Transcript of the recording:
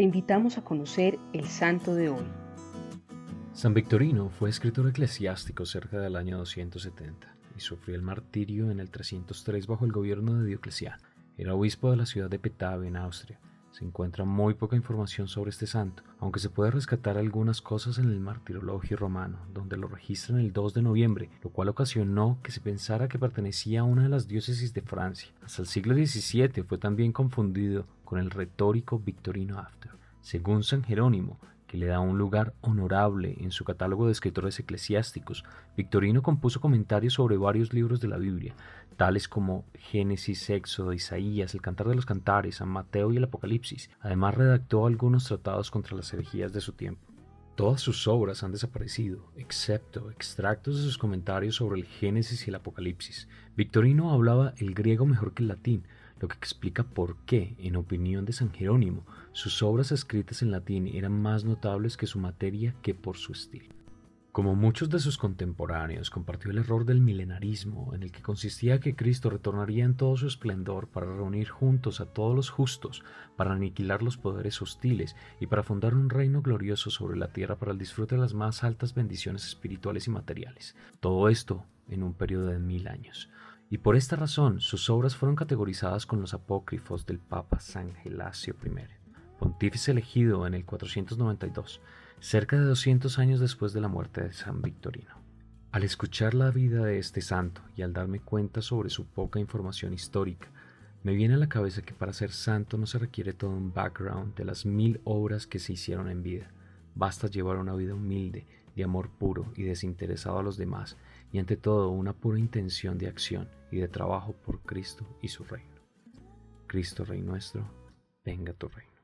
Te invitamos a conocer el santo de hoy. San Victorino fue escritor eclesiástico cerca del año 270 y sufrió el martirio en el 303 bajo el gobierno de Diocleciano. Era obispo de la ciudad de Petave, en Austria. Se encuentra muy poca información sobre este santo, aunque se puede rescatar algunas cosas en el martirologio romano, donde lo registran el 2 de noviembre, lo cual ocasionó que se pensara que pertenecía a una de las diócesis de Francia. Hasta el siglo XVII fue también confundido con el retórico Victorino After. Según San Jerónimo, que le da un lugar honorable en su catálogo de escritores eclesiásticos, Victorino compuso comentarios sobre varios libros de la Biblia, tales como Génesis, Éxodo, Isaías, el Cantar de los Cantares, San Mateo y el Apocalipsis. Además redactó algunos tratados contra las herejías de su tiempo. Todas sus obras han desaparecido, excepto extractos de sus comentarios sobre el Génesis y el Apocalipsis. Victorino hablaba el griego mejor que el latín, lo que explica por qué, en opinión de San Jerónimo, sus obras escritas en latín eran más notables que su materia que por su estilo. Como muchos de sus contemporáneos, compartió el error del milenarismo, en el que consistía que Cristo retornaría en todo su esplendor para reunir juntos a todos los justos, para aniquilar los poderes hostiles y para fundar un reino glorioso sobre la tierra para el disfrute de las más altas bendiciones espirituales y materiales. Todo esto en un periodo de mil años y por esta razón sus obras fueron categorizadas con los apócrifos del Papa San Gelasio I, pontífice elegido en el 492, cerca de 200 años después de la muerte de San Victorino. Al escuchar la vida de este santo y al darme cuenta sobre su poca información histórica, me viene a la cabeza que para ser santo no se requiere todo un background de las mil obras que se hicieron en vida. Basta llevar una vida humilde, de amor puro y desinteresado a los demás, y ante todo una pura intención de acción y de trabajo por Cristo y su reino. Cristo Rey nuestro, venga tu reino.